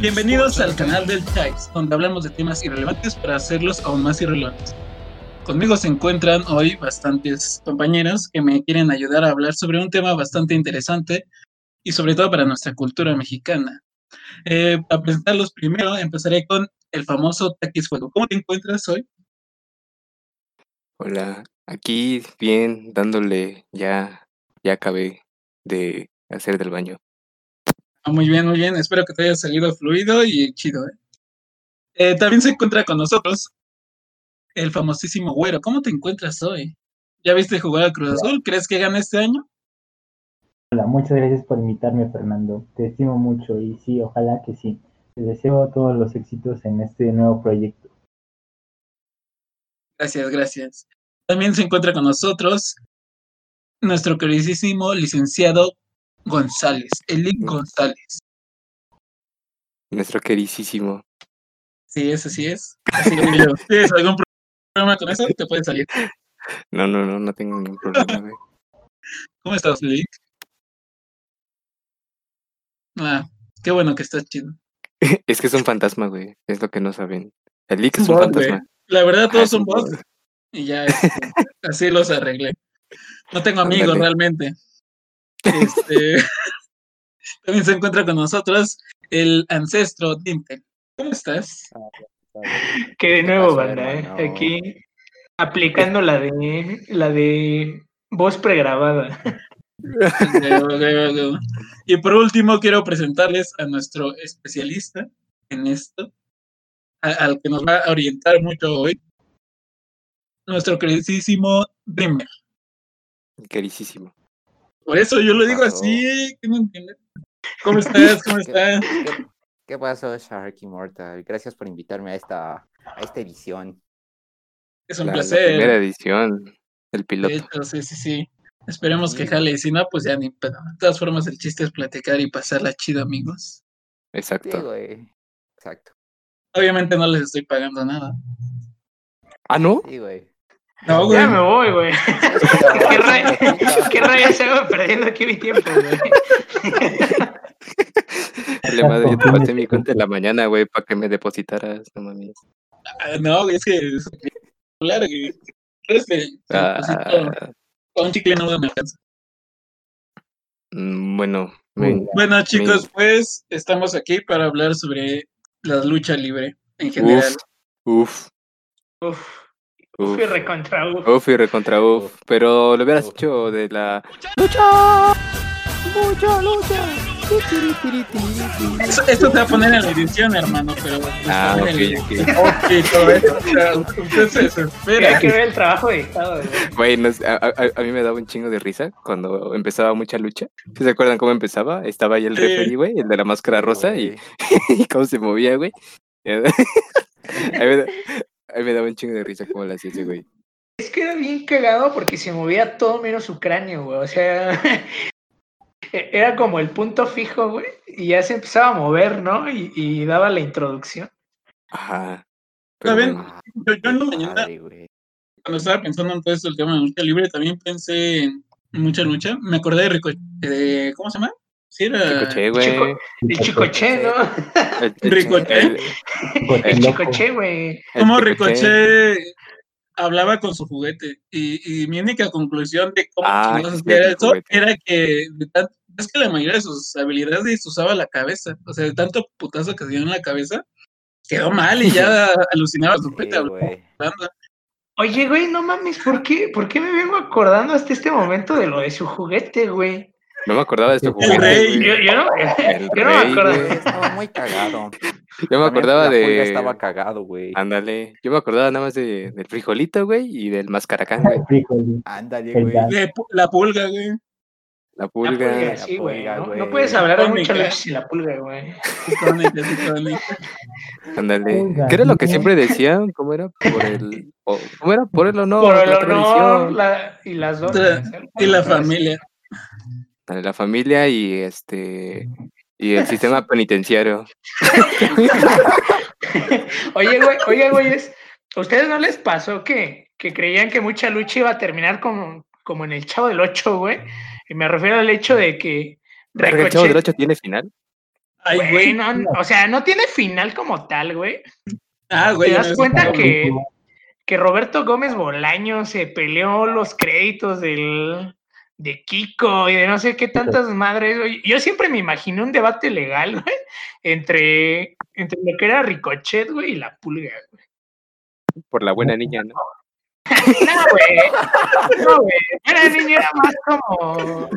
Bienvenidos al canal del Chives, donde hablamos de temas irrelevantes para hacerlos aún más irrelevantes. Conmigo se encuentran hoy bastantes compañeros que me quieren ayudar a hablar sobre un tema bastante interesante y sobre todo para nuestra cultura mexicana. Eh, para presentarlos primero, empezaré con el famoso Taquis Fuego. ¿Cómo te encuentras hoy? Hola, aquí bien, dándole, ya, ya acabé de hacer del baño. Ah, muy bien, muy bien. Espero que te haya salido fluido y chido. ¿eh? Eh, también se encuentra con nosotros el famosísimo Güero. ¿Cómo te encuentras hoy? ¿Ya viste jugar al Cruz Azul? ¿Crees que gana este año? Hola, muchas gracias por invitarme, Fernando. Te estimo mucho y sí, ojalá que sí. Te deseo todos los éxitos en este nuevo proyecto. Gracias, gracias. También se encuentra con nosotros nuestro queridísimo licenciado González, Elic González. Nuestro queridísimo. Sí, eso sí es. Así digo yo. ¿Tienes algún problema con eso? Te puedes salir. No, no, no, no tengo ningún problema, güey. ¿Cómo estás, Elic? Ah, qué bueno que estás chido. Es que es un fantasma, güey. Es lo que no saben. El Lick es un fantasma. güey. La verdad, todos son bots. bot. Y ya, este, así los arreglé. No tengo amigos realmente. Este, también se encuentra con nosotros el ancestro Dintel. ¿Cómo estás? Que de ¿Qué nuevo, banda, ¿eh? aquí aplicando la de la de voz pregrabada. Y por último, quiero presentarles a nuestro especialista en esto, a- al que nos va a orientar mucho hoy, nuestro queridísimo Dreamer. Queridísimo. Por eso yo lo digo Pasó. así, ¿qué no entiendes? ¿Cómo estás? ¿Cómo ¿Qué, estás? qué- qué pasó, Shark Immortal? Gracias por invitarme a esta, a esta edición. Es un La, la placer. primera edición. El De piloto. hecho, sí, sí, sí. Esperemos que Sí. jale. Y si no, pues ya ni pedo. De todas formas, el chiste es platicar y pasarla chido, amigos. Sí, Exacto. güey. Exacto. Obviamente no les estoy pagando nada. Ah, ¿no? Sí, güey. No, güey. Ya me voy, güey. ¿Qué, ¿Qué rayos, ¿Qué rayos hago perdiendo aquí mi tiempo, güey? Le madre, yo te pasé mi cuenta en la mañana, güey, para que me depositaras. No mames. Ah, No, es que es claro que este, Ah, con un chicle no me alcanza. mm, bueno, me- bien. Bueno, chicos, pues estamos aquí para hablar sobre la lucha libre en general. uf, Uf, uf, uf y recontra uf. uf y recontra uf. Uf. Pero lo hubieras Uf. hecho de la. Eso- Esto te va a poner en la edición, hermano, pero. pues, Ah, ok, el- ok. Todo eso. Usted se Hay que ver el trabajo editado, güey. No a, a- a mí me daba un chingo de risa cuando empezaba mucha lucha. ¿Sí ¿Se acuerdan cómo empezaba? Estaba ahí el Sí. referee, güey, el de la máscara rosa, y cómo se movía, güey. a, mí me, daba un chingo de risa cómo lo hacía ese güey. Es que era bien cagado porque se movía todo menos su cráneo, güey. O sea, e- era como el punto fijo, güey. Y ya se empezaba a mover, ¿no? Y, y daba la introducción. Ajá. Pero ¿Saben? bueno, Yo, yo en la mañana, Madre, güey. cuando estaba pensando en todo esto, el tema de lucha libre, también pensé en mucha lucha. Me acordé de Rico. de- ¿Cómo se llama? Sí, era. Chicoche, güey. Chico- El chicoche, ¿no? El- el- Ricochet. el- El chicoche, güey. Chicoche. Ricochet hablaba con su juguete. Y, y mi única conclusión de cómo Ah, sí, era eso juguete. era que de es que la mayoría de sus habilidades usaba la cabeza. O sea, de tanto putazo que se dio en la cabeza, quedó mal y ya alucinaba su Sí, güey. hablando. Oye, güey, no mames, ¿por qué, ¿por qué me vengo acordando hasta este momento de lo de su juguete, güey? No me acordaba de su El rey. Yo, yo no, El yo no me rey, acuerdo. güey. Güey, Estaba muy cagado. Yo me acordaba la pulga de. Estaba cagado, güey. Ándale. Yo me acordaba nada más de, del frijolito, güey, y del mascaracán, güey. Ándale, güey. la pulga, güey. La La pulga. pulga, la sí, güey. pulga, No, no puedes hablar de lucha sin la pulga, güey. Ándale. Pulga, ¿Qué era lo que siempre decían? ¿Cómo era? Por el. o- ¿Cómo era? Por el honor. Por el la honor la- y las dos. Y la familia. La familia y este. Y el sistema penitenciario. Oye, güey, oye, güeyes, ¿a ustedes no les pasó que, que creían que mucha lucha iba a terminar como, como en el Chavo del 8, güey? Y me refiero al hecho de que ¿El Chavo del 8 tiene final? Ay, Güey, güey. no, no, o sea, no tiene final como tal, güey. Ah, güey. ¿Te ya das cuenta que, que Roberto Gómez Bolaño se peleó los créditos del, de Kiko y de no sé qué tantas madres, güey? Yo siempre me imaginé un debate legal, güey, entre, entre lo que era Ricochet, güey, y la pulga, güey. Por la buena niña, ¿no? No, güey. No, güey. Era niño, era más como,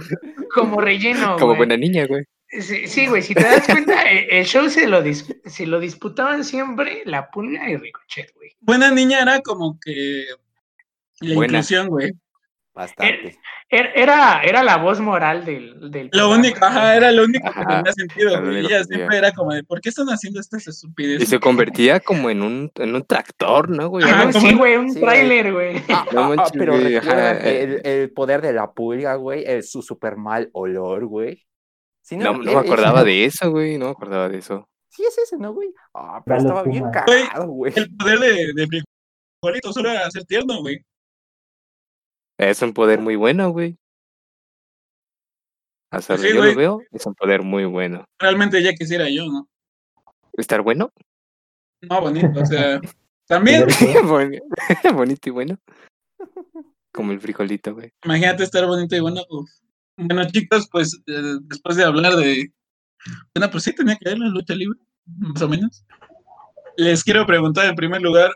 como relleno, Como güey. buena niña, güey. Sí, sí, güey, si te das cuenta, el, el show se lo, dis- se lo disputaban siempre la pulga y Ricochet, güey. Buena niña era como que la Buena. inclusión, güey. Bastante. Era, era, era la voz moral del, del Lo programa, único, ajá, era lo único que tenía sentido, güey. Ella siempre era como de, ¿por qué están haciendo estas estupideces? Y se convertía como en un, en un tractor, ¿no, güey? Ajá, Ah, sí, güey, un Sí, güey. tráiler, güey. Ah, No ah, ah, manches, pero güey, ajá, eh. el, el poder de la pulga, güey, el- su super mal olor, güey. Si No, no él- me él- acordaba de eso, güey. No me acordaba de eso. Sí, es ese, ¿no, güey? Ah, pero estaba bien cagado, güey. El poder de, de frijolito solo era ser tierno, güey. Es un poder muy bueno, güey. Hasta Sí, donde yo lo veo, es un poder muy bueno. Realmente ya quisiera yo, ¿no? ¿Estar bueno? No, bonito, o sea, también, Boni- Bonito y bueno. Como el frijolito, güey. imagínate estar bonito y bueno. uf. Bueno, chicos, pues eh, después de hablar de. Bueno, pues sí tenía que ver la lucha libre, más o menos. Les quiero preguntar en primer lugar,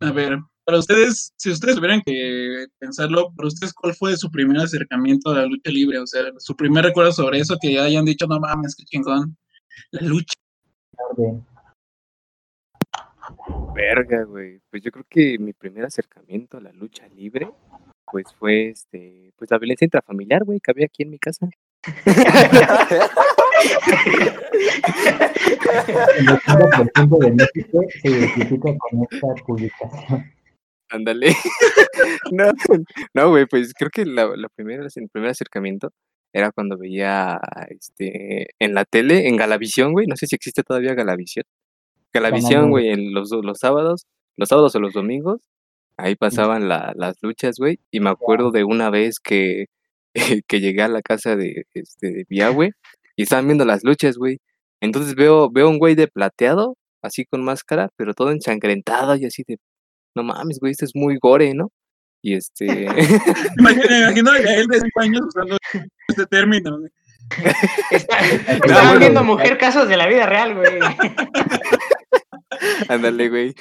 a ver, para ustedes, si ustedes tuvieran que pensarlo, para ustedes, ¿cuál fue su primer acercamiento a la lucha libre? O sea, su primer recuerdo sobre eso, que hayan dicho, no mames, qué chingón, la lucha. Verga, güey. Pues yo creo que mi primer acercamiento a la lucha libre, pues fue este, pues la violencia intrafamiliar, güey, que había aquí en mi casa. El 80% de México se identifica con esta publicación. Ándale. no, no, güey, pues creo que la, la primera, el primer acercamiento era cuando veía este en la tele, en Galavisión, güey. No sé si existe todavía Galavisión. Galavisión, güey, en los, los sábados, los sábados o los domingos, ahí pasaban la- las luchas, güey. Y me acuerdo de una vez que, que llegué a la casa de, este, de Vía, güey, y estaban viendo las luchas, güey. Entonces veo, veo un güey de plateado, así con máscara, pero todo ensangrentado y así de, no mames, güey, este es muy gore, ¿no? Y este, Imagino, imagino a Gael de 5 años usando este término, güey. Está- bueno, Estaban viendo mujer casos de la vida real, güey. ándale, güey.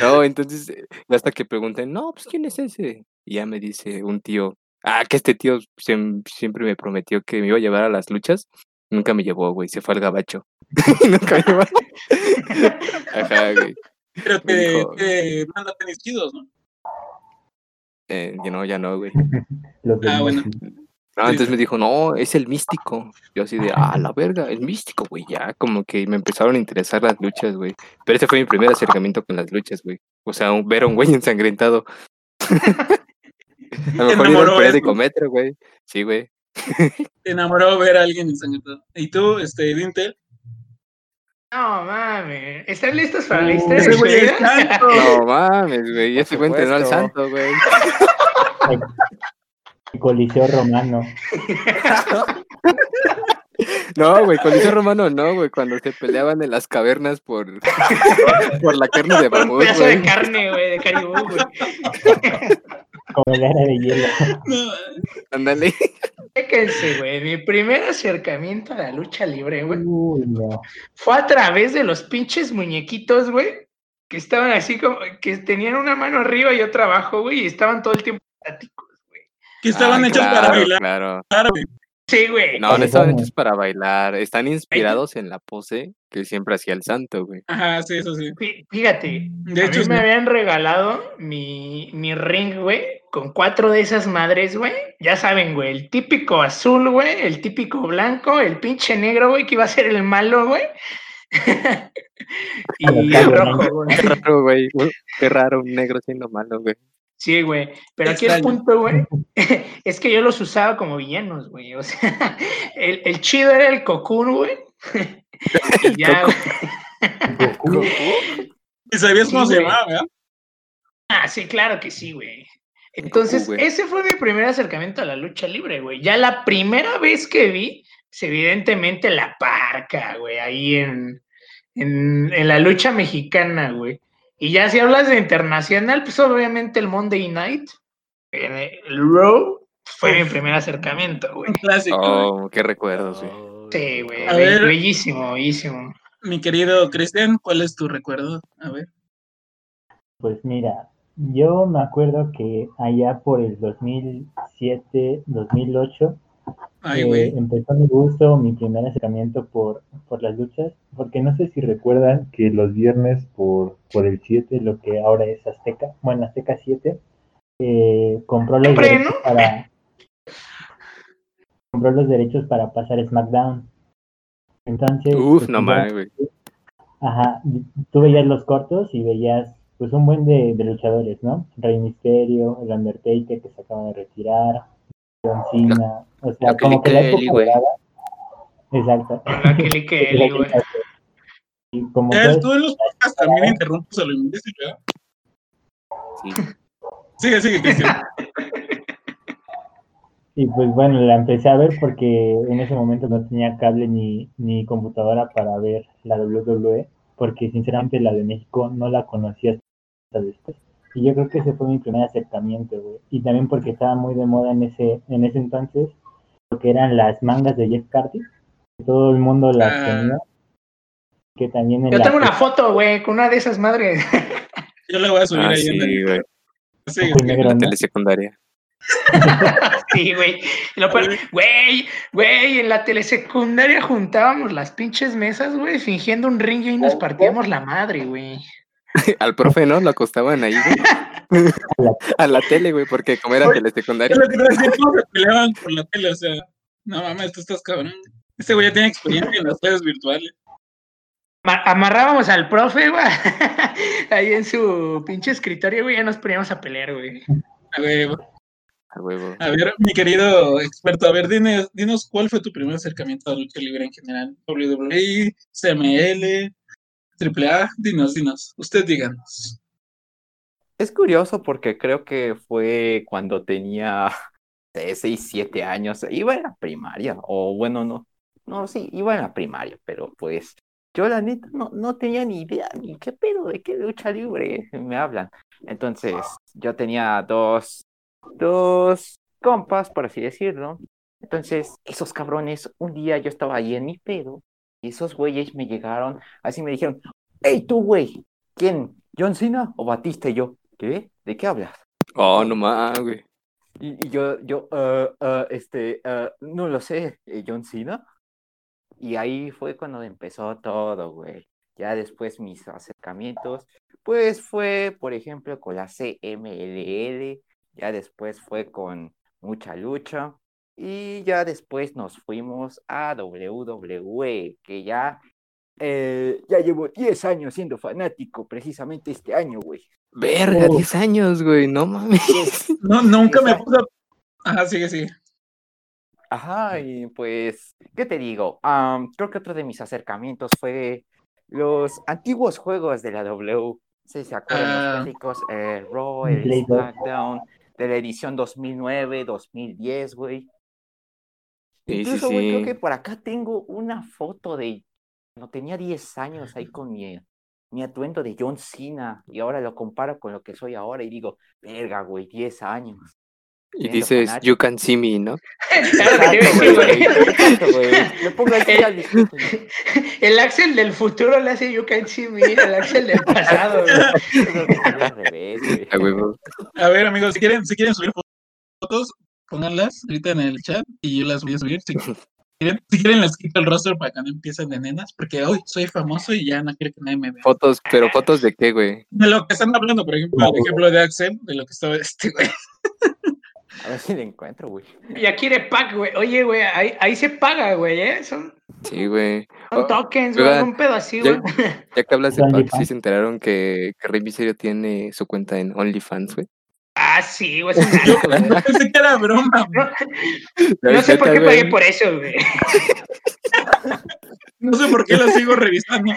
No, entonces, eh, hasta que pregunté, no, pues, ¿quién es ese? Y ya me dice un tío, ah, que este tío siem- siempre me prometió que me iba a llevar a las luchas. Nunca me llevó, güey, se fue al gabacho. Nunca me llevó. Ajá, güey. Pero te, dijo- te manda tenis chidos, ¿no? Eh, ya no, ya no, güey. Ah, bueno. No, entonces me dijo, no, es el místico. Yo así de, ah, la verga, el místico, güey. Ya, como que me empezaron a interesar las luchas, güey. Pero ese fue mi primer acercamiento con las luchas, güey. O sea, un- ver a un güey ensangrentado. a lo mejor eso. periódico metro, güey. Sí, güey. Te enamoró ver a alguien ensangrentado. ¿Y tú, este, Dintel? No mames. ¿Están listos para la historia Ese güey es vida? santo. No mames, güey. Ese güey entrenó al santo, güey. Coliseo Romano. No, güey, Coliseo Romano no, güey. Cuando se peleaban en las cavernas por, por la carne de Por un mamut, pedazo de carne, güey, de caribú, güey. Como era de hielo. No, Ándale. Chéquense, güey. Mi primer acercamiento a la lucha libre, güey, no. fue a través de los pinches muñequitos, güey, que estaban así como, que tenían una mano arriba y otra abajo, güey, y estaban todo el tiempo estáticos, güey. que estaban Ah, hechos claro, para bailar, Claro. güey. Sí, güey. No, no estaban hechos para bailar. Están inspirados en la pose que siempre hacía el santo, güey. Ajá, sí, eso sí. Fí- Fíjate, De a hecho, mí me habían regalado mi, mi ring, güey, con cuatro de esas madres, güey. Ya saben, güey, el típico azul, güey, el típico blanco, el pinche negro, güey, que iba a ser el malo, güey. y el rojo, güey. Qué raro, güey. Qué raro un negro siendo malo, güey. Sí, güey. Pero aquí el Extraño. punto, güey, es que yo los usaba como villanos, güey. O sea, el, el chido era el cocoon, güey. y ya, güey. ¿Y sabías Sí, cómo se llamaba, verdad? Ah, sí, claro que sí, güey. Entonces, güey. ese fue mi primer acercamiento a la lucha libre, güey. Ya la primera vez que vi pues evidentemente la parca, güey, ahí en, en, en la lucha mexicana, güey. Y ya si hablas de internacional, pues obviamente el Monday Night, el Raw, fue mi primer acercamiento, güey. Un clásico. Oh, qué recuerdos, güey. Sí, güey, A ver. bellísimo, bellísimo. Mi querido Cristian, ¿cuál es tu recuerdo? A ver. Pues mira, yo me acuerdo que allá por el 2007, 2008, Ay, eh, empezó mi gusto, mi primer acercamiento por, por las luchas, porque no sé si recuerdan que los viernes por, por el 7, lo que ahora es Azteca, bueno, Azteca 7, eh, compró los derechos ¿no? para compró los derechos para pasar SmackDown. Entonces, Uf, pues, no ya- mames, güey. Ajá, tú veías los cortos y veías pues un buen de, de luchadores, ¿no? Rey Misterio, el Undertaker que se acaba de retirar, John Cena, o sea, la como que la época dorada. Exacto. La Kelly Kelly, güey. Y como Ya, puedes- tú en los podcasts también interrumpes a lo imbécil, ¿verdad? Sí. Sigue, sigue, Cristian. Y pues bueno, la empecé a ver porque en ese momento no tenía cable ni, ni computadora para ver la WWE, porque sinceramente la de México no la conocía hasta después. Y yo creo que ese fue mi primer acercamiento, güey. Y también porque estaba muy de moda en ese, en ese entonces, lo que eran las mangas de Jeff Carty, que todo el mundo las Ah. tenía. Que también en Yo la tengo una foto, güey, con una de esas madres. Yo la voy a subir Ah, ahí en sí, negro, La ¿no? telesecundaria. Sí, güey. Güey, güey, en la telesecundaria juntábamos las pinches mesas, güey, fingiendo un ring y nos partíamos la madre, güey. Al profe, ¿no? Lo acostaban ahí, güey. A la tele, güey, porque como era telesecundaria. Es lo que te iba a decir, ¿cómo se peleaban por la tele? O sea, no mames, tú estás cabrón. Este güey ya tiene experiencia en las redes virtuales. Ma- amarrábamos al profe, güey, ahí en su pinche escritorio, güey, ya nos poníamos a pelear, güey. A ver, A huevo. a ver, mi querido experto, a ver, dinos, dinos cuál fue tu primer acercamiento a la lucha libre en general. WWE, CML, AAA, dinos, dinos. Usted díganos. Es curioso porque creo que fue cuando tenía 6, 7 años. Iba en la primaria, o bueno, no. No, sí, iba en la primaria, pero pues yo la neta no, no tenía ni idea, ni qué pedo, de qué lucha libre me hablan. Entonces, yo tenía dos, dos compas, por así decirlo. Entonces, esos cabrones, un día yo estaba ahí en mi pedo, y esos güeyes me llegaron, así me dijeron, hey tú, güey, ¿quién? ¿John Cena o Batista? Y yo, ¿qué? ¿De qué hablas? Oh, no mames, güey. Y, y yo, yo, "Ah, ah, este, ah, no lo sé, John Cena. Y ahí fue cuando empezó todo, güey. Ya después mis acercamientos, pues fue, por ejemplo, con la CMLL, ya después fue con mucha lucha, y ya después nos fuimos a WWE, que ya, eh, ya llevo 10 años siendo fanático, precisamente este año, güey. Verga, Oh. 10 años, güey. No mames. No, nunca me puso. Ajá, sigue, sigue. Ajá, y pues, ¿qué te digo? Am, creo que otro de mis acercamientos fue los antiguos juegos de la W. Sí, ¿se acuerdan Ah. los clásicos? Eh, Raw, el. SmackDown, de la edición 2009, 2010, güey. Incluso, güey, creo sí. que por acá tengo una foto de cuando tenía 10 años ahí con mi, mi atuendo de John Cena y ahora lo comparo con lo que soy ahora y digo, verga, güey, 10 años. Y dices, fanático. you can see me, ¿no? El Axel del futuro le hace You Can See Me al Axel del pasado. A ver, amigos, si quieren, si quieren subir fotos, pónganlas ahorita en el chat y yo las voy a subir. Si quieren, si quieren les quito el rostro para que no empiecen de nenas, porque hoy soy famoso y ya no quiero que nadie me vea. Fotos, pero fotos de qué, güey. De lo que están hablando, por ejemplo, el ejemplo de Axel, de lo que estaba este güey. A ver si le encuentro, güey. Ya quiere pack, güey. Oye, güey, ahí, ahí se paga, güey, ¿eh? Son, Sí, güey. son Oh, tokens, güey, un pedo así, güey. Ya que hablas de ¿Es pack, sí se enteraron que, que Rey Misterio tiene su cuenta en OnlyFans, güey. Ah, sí, güey. Yo pensé que era broma, güey. No, sé por qué pagué por eso, güey. no sé por qué lo sigo revisando.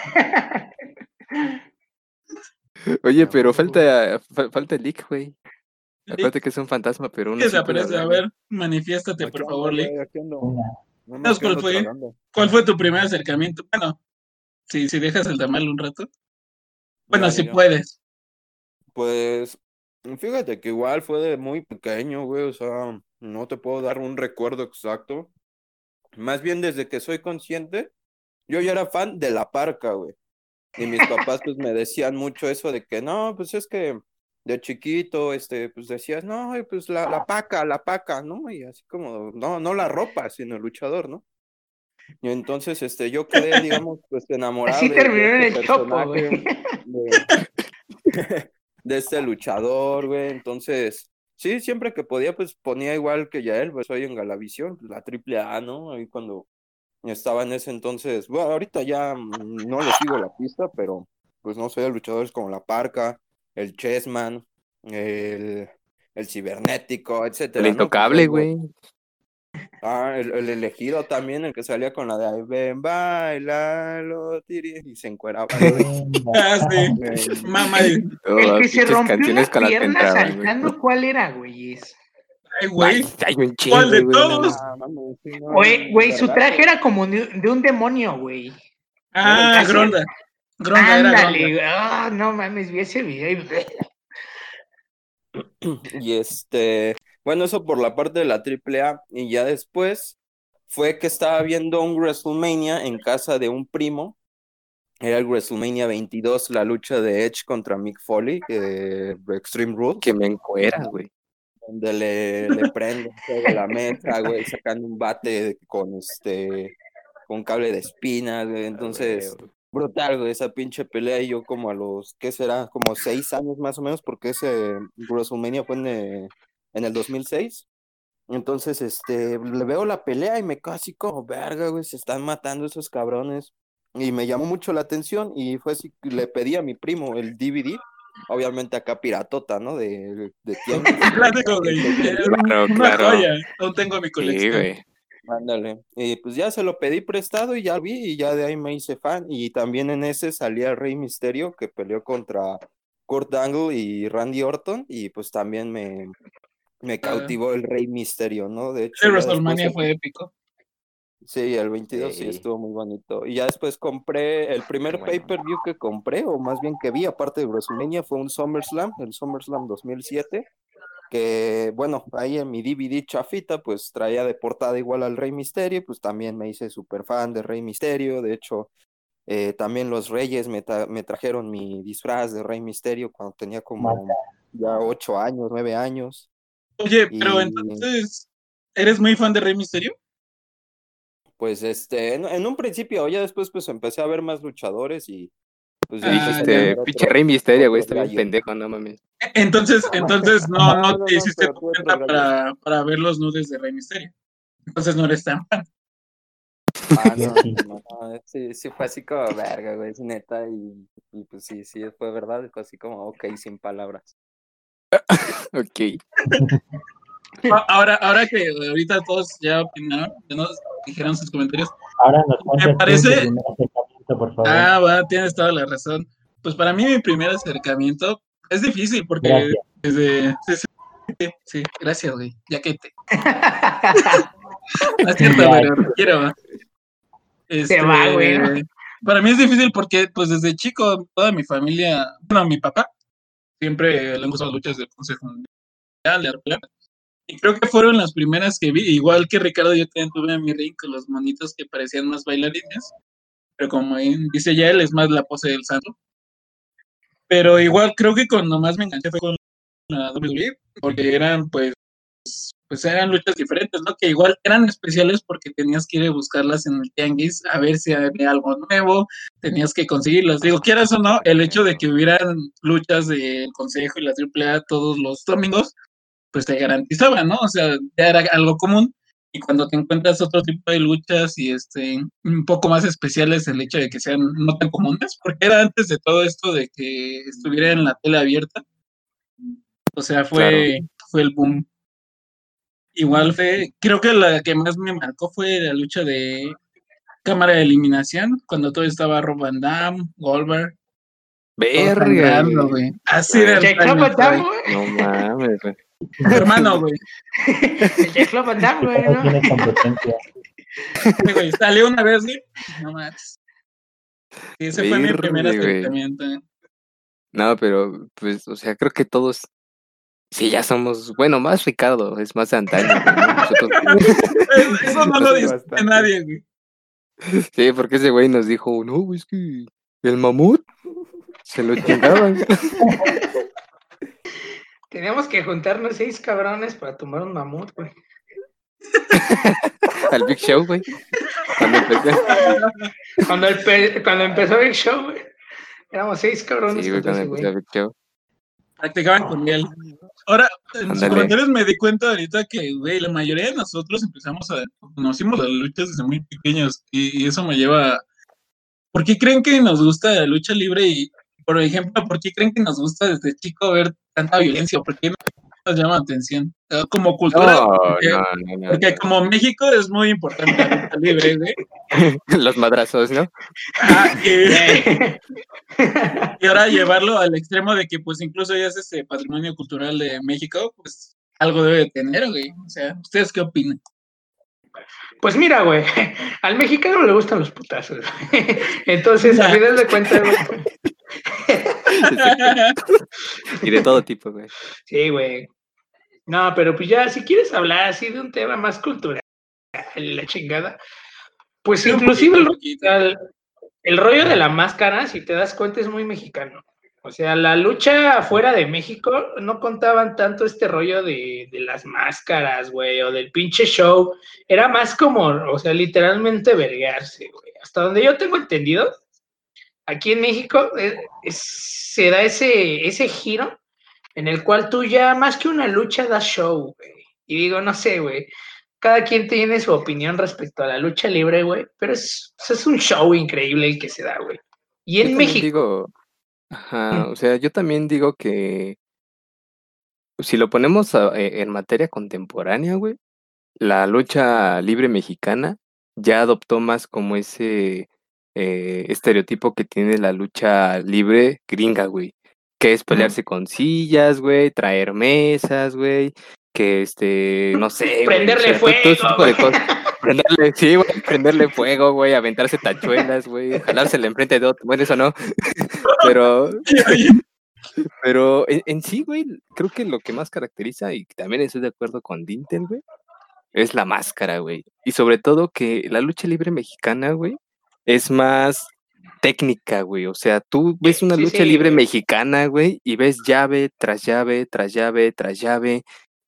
Oye, pero falta, fa- falta el leak, güey. Acuérdate que es un fantasma, pero uno ¿Qué sí se puede aparece? A ver, manifiéstate, por favor, Lick. Una, No ¿Sabes cuál fue? tragando. ¿Cuál fue tu primer acercamiento? Bueno, si, si dejas el tamal un rato. Bueno, Ya, si ya. puedes. Pues, fíjate que igual fue de muy pequeño, güey, o sea, no te puedo dar un recuerdo exacto. Más bien desde que soy consciente, yo ya era fan de la parca, güey. Y mis papás pues me decían mucho eso de que no, pues es que de chiquito, este, pues decías, no, pues la, la paca, la paca, ¿no? Y así como, no, no la ropa, sino el luchador, ¿no? Y entonces, este, yo quedé, digamos, pues enamorado Así de, terminó de en este el chopo, güey. de, de este luchador, güey. Entonces, sí, siempre que podía, pues ponía igual que ya él, pues hoy en Galavisión, la triple A, ¿no? Ahí cuando estaba en ese entonces, bueno, ahorita ya mm, no le sigo la pista, pero pues no sé, luchadores como La Parca, el Chessman, el, el Cibernético, etcétera. El ¿no? intocable, güey. Ah, el, el elegido también, el que salía con la de "Ay, ven, bailalo, tiri", y se encueraba. güey. Ah, sí. Mamá, ay, El que se rompió las que pierna entraban, güey. saltando, ¿cuál era, güey? güey. Ay, hay un chingo, ¿Cuál de güey, todos? mames. ah, mames, sí, no, Güey, güey, su traje era como de, de un demonio, güey. Ah, Gronda. Gronda era Gronda. güey. ah, no mames, vi ese video y... Y este, bueno, eso por la parte de la AAA. Y ya después fue que estaba viendo un WrestleMania en casa de un primo. Era el WrestleMania 22, la lucha de Edge contra Mick Foley, eh, Extreme Rules, Que me encueras, güey. donde le, le prende fuego a la mesa, güey, sacando un bate con este, con cable de espinas, güey. Entonces, brutal, güey, esa pinche pelea. Y yo como a los, ¿qué será? Como seis años más o menos, porque ese WrestleMania fue en, eh, en el 2006. Entonces, este, le veo la pelea y me quedo así como, verga, güey, se están matando esos cabrones. Y me llamó mucho la atención y fue así, que le pedí a mi primo el DVD, obviamente acá piratota, ¿no? De, de güey. Era Claro, una claro. joya. Aún tengo mi Sí, colección. güey. Ándale. Y pues ya se lo pedí prestado y ya vi y ya de ahí me hice fan. Y también en ese salía Rey Misterio que peleó contra Kurt Angle y Randy Orton y pues también me, me cautivó el Rey Misterio, ¿no? De hecho, ya WrestleMania después- fue épico. Sí, el 22 sí Sí. estuvo muy bonito. Y ya después compré, el primer Bueno. pay-per-view que compré, o más bien que vi, aparte de WrestleMania, fue un SummerSlam, el SummerSlam 2007, que bueno, ahí en mi DVD chafita, pues traía de portada igual al Rey Misterio, pues también me hice súper fan de Rey Misterio, de hecho, eh, también los Reyes me, tra- me trajeron mi disfraz de Rey Misterio cuando tenía como ya ocho años, nueve años. Oye, pero Y- entonces, ¿eres muy fan de Rey Misterio? Pues este, en, en un principio, ya después pues empecé a ver más luchadores y pues ya Ah, otro- pinche Rey Misterio, güey. Está bien pendejo, no mames. Entonces, entonces no, No, te no, hiciste cuenta para, para ver los nudes de Rey Misterio. Entonces no eres tan fan. Ah, no, no, no, sí, sí fue así como verga, güey, es neta y, y pues sí, sí, fue verdad, fue así como ok, sin palabras. Ok. A- Ahora, ahora que ahorita todos ya opinaron, ya nos dijeron sus comentarios. Ahora nos tú parece- por favor. Ah, va, tienes toda la razón. Pues para mí mi primer acercamiento es difícil porque Gracias. desde... Sí, sí, gracias, güey. Ya que te... No es cierto, pero quiero. va. Este, va, güey. Para mí es difícil porque, pues, desde chico, toda mi familia, bueno, mi papá, siempre le han gustado las luchas del Consejo Mundial, de Arpla, Y creo que fueron las primeras que vi. Igual que Ricardo, yo también tuve mi ring los monitos que parecían más bailarines. Pero como dice ya él, es más la pose del santo. Pero igual creo que cuando más me enganché fue con la WWE, porque eran pues pues eran luchas diferentes, ¿no? Que igual eran especiales porque tenías que ir a buscarlas en el tianguis a ver si había algo nuevo, tenías que conseguirlas. Digo, quieras o no, el hecho de que hubieran luchas del Consejo y la AAA todos los domingos, pues te garantizaba, ¿no? O sea, ya era algo común. Y cuando te encuentras otro tipo de luchas y este un poco más especiales, el hecho de que sean no tan comunes, porque era antes de todo esto de que estuviera en la tele abierta. O sea, fue, fue el boom. Igual fue, creo que la que más me marcó fue la lucha de cámara de eliminación, cuando todo estaba Rob Van Damme, Goldberg. Verga, güey. Así de Jack Van. Damme, güey. No mames, güey. Hermano, güey. Jack Club Van Damme, güey, No ¿no? tiene competencia. Sí, güey, salió una vez, güey. No más. Ese fue mi primer güey. acercamiento. No, pero pues, o sea, creo que todos, sí, ya somos, bueno, más Ricardo, es más de antaño. güey, ¿no? Nosotros- Eso no lo Sí, dice nadie, güey. sí, porque ese güey nos dijo, no, güey, es que el mamut se lo chingaban. Teníamos que juntarnos seis cabrones para tomar un mamut, güey. al Big Show, güey. Cuando empecé. Cuando, el pe- cuando empezó el show, güey. Éramos seis cabrones Sí, güey, cuando Big Show. Practicaban con él. Ahora, en sus comentarios me di cuenta ahorita que, güey, la mayoría de nosotros empezamos a, conocimos las luchas desde muy pequeños y, y eso me lleva, a- ¿por qué creen que nos gusta la lucha libre? Y, por ejemplo, ¿por qué creen que nos gusta desde chico ver tanta violencia? ¿Por qué nos llama la atención? Eh, Como cultura, No, porque, no, no, no, porque no. como México es muy importante la lucha libre, güey. Los madrazos, ¿no? Ah, y- ahora llevarlo al extremo de que pues incluso ya es este patrimonio cultural de México, pues algo debe de tener, güey. O sea, ¿ustedes qué opinan? Pues mira, güey, al mexicano le gustan los putazos. güey. Entonces, a final de cuentas, güey, Y de todo tipo, güey. sí, güey. No, pero pues ya, si quieres hablar así de un tema más cultural, la chingada, pues Sí, inclusive el, el- el rollo de la máscara, si te das cuenta, es muy mexicano. O sea, la lucha fuera de México no contaban tanto este rollo de, de las máscaras, güey, o del pinche show. Era más como, o sea, literalmente verguearse, güey. Hasta donde yo tengo entendido, aquí en México eh, es- se da ese, ese giro en el cual tú ya más que una lucha das show, güey. Y digo, no sé, güey. Cada quien tiene su opinión respecto a la lucha libre, güey, pero es, es un show increíble el que se da, güey. Y Yo en también México, digo, ajá, o sea, yo también digo que si lo ponemos a- e- en materia contemporánea, güey, la lucha libre mexicana ya adoptó más como ese eh, estereotipo que tiene la lucha libre gringa, güey, que es pelearse con sillas, güey, traer mesas, güey, que este, no sé, prenderle sea, todo- todo ese fuego, tipo de cosas. Prenderle, sí, güey, prenderle fuego, güey, aventarse tachuelas, güey, jalársela enfrente de otro. Bueno, eso no. Pero, pero en, en sí, güey, creo que lo que más caracteriza, y también estoy de acuerdo con Dintel, güey, es la máscara, güey. Y sobre todo que la lucha libre mexicana, güey, es más técnica, güey. O sea, tú ves una Sí, lucha sí, libre güey. mexicana, güey, y ves llave tras llave, tras llave, tras llave.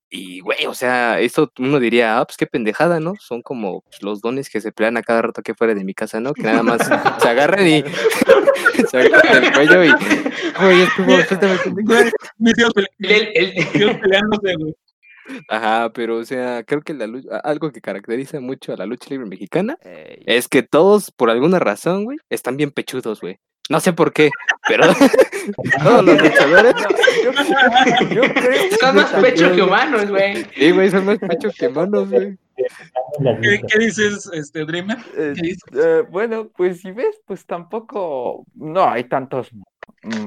Y, güey, o sea, esto uno diría, ah, pues qué pendejada, ¿no? Son como pues, los dones que se pelean a cada rato aquí fuera de mi casa, ¿no? Que nada más se agarran y se agarran el cuello y, güey, estuvo, suéltame, pendejo". Mis tíos pele- El- el- mis tíos peleándose, güey. Ajá, pero, o sea, creo que la lucha, algo que caracteriza mucho a la lucha libre mexicana Ey, es que todos, por alguna razón, güey, están bien pechudos, güey. No sé por qué, pero todos los luchadores, yo, yo creo que Son más pecho que humanos, güey. sí, güey, son más pechos que manos, güey. ¿Qué, dices, este, Dreamer? Eh, ¿Qué dices? eh, bueno, pues si ves, pues tampoco, no hay tantos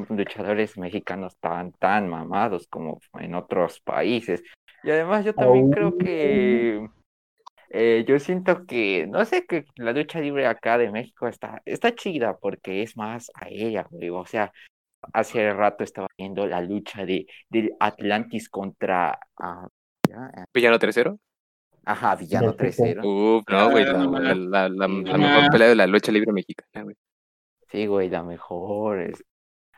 luchadores mexicanos tan, tan mamados como en otros países. Y además yo también creo que eh, yo siento que, no sé, que la lucha libre acá de México está, está chida porque es más aérea, güey. O sea, hace rato estaba viendo la lucha de, del Atlantis contra, ¿ya? Villano tercero. ajá, Villano. 3-0. Uf, no, güey, Ah, la, mejor pelea de la lucha libre mexicana, güey. Sí, güey, la mejor. Es...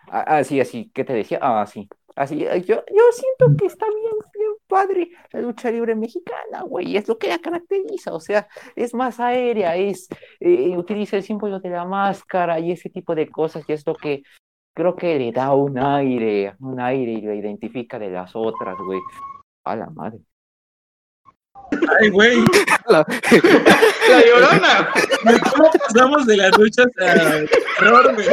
Ah, ah, sí, así, ¿qué te decía? Ah, sí. Así, yo, yo siento que está bien, bien padre la lucha libre mexicana, güey, es lo que la caracteriza, o sea, es más aérea, es, eh, utiliza el símbolo de la máscara y ese tipo de cosas, y es lo que creo que le da un aire, un aire y lo identifica de las otras, güey. A la madre. Ay, güey. La- La llorona. ¿Cómo pasamos de las luchas a terror, güey?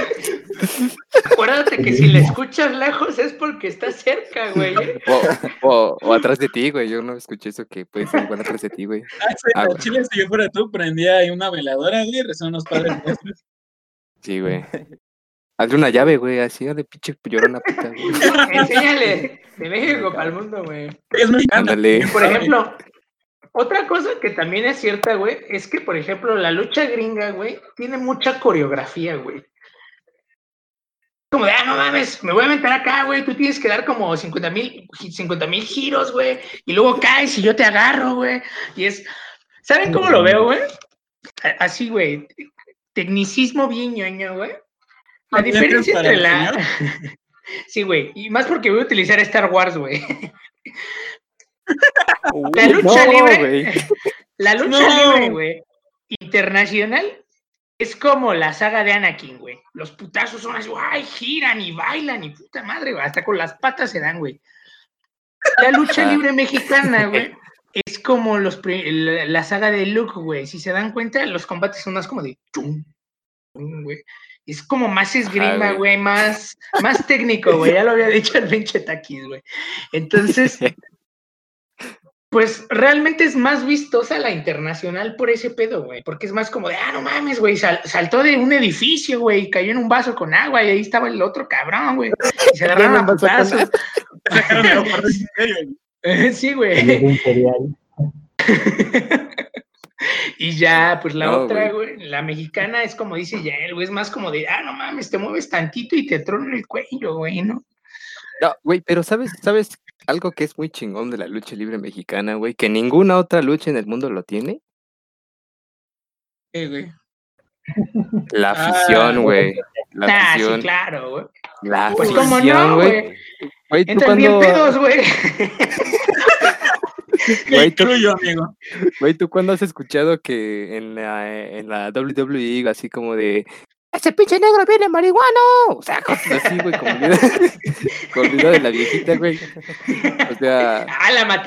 Acuérdate que si la escuchas lejos es porque está cerca, güey. o, o, o atrás de ti, güey. Yo no escuché eso que puede ser igual atrás de ti, güey. Ah, sí, Ah, chile, si yo fuera tú, prendía ahí una veladora, güey, rezan unos padres nuestros. Sí, güey. Hazle una llave, güey, así, de pinche llorona puta, güey. Enséñale de México para el mundo, güey. Es mexicana. Ándale. Por ejemplo, Otra cosa que también es cierta, güey, es que, por ejemplo, la lucha gringa, güey, tiene mucha coreografía, güey. Como de, ah, no mames, me voy a meter acá, güey, tú tienes que dar como 50 mil 50 mil giros, güey, y luego caes y yo te agarro, güey. Y es, ¿saben cómo lo veo, güey? Así, güey, tecnicismo bien ñoño, güey. La Ah, diferencia entre la... sí, güey, y más porque voy a utilizar Star Wars, güey. La lucha No, libre, güey. la lucha No. libre, güey, internacional es como la saga de Anakin, güey. Los putazos son así, ay, giran y bailan y puta madre, güey. Hasta con las patas se dan, güey. La lucha libre mexicana, güey, es como los la, saga de Luke, güey. Si se dan cuenta, los combates son más como de chum, chum, güey. Es como más esgrima, güey. güey, más, más técnico, güey. Ya lo había dicho el pinche Taquis, güey. Entonces, pues realmente es más vistosa la internacional por ese pedo, güey. Porque es más como de, ah, no mames, güey, sal- saltó de un edificio, güey, y cayó en un vaso con agua y ahí estaba el otro cabrón, güey. Y se agarraron a putazos. Güey. Sí, güey. Y ya, pues la No, otra, güey, la mexicana es como dice ya él, güey, es más como de, ah, no mames, te mueves tantito y te trono el cuello, güey, ¿no? No, güey, pero ¿sabes, ¿sabes algo que es muy chingón de la lucha libre mexicana, güey? Que ninguna otra lucha en el mundo lo tiene. Eh, güey. La Ah, afición, güey. La Ah, sí, afición. claro, güey. La Pues afición, cómo no, güey. tú Entran bien cuando, pedos, güey. Güey, tú- incluyo, amigo. güey, ¿tú cuándo has escuchado que en la, en la WWE, así como de ese pinche negro viene marihuano? O sea, cosas así, güey, con video de la viejita, güey. O sea, Ah, la No, güey.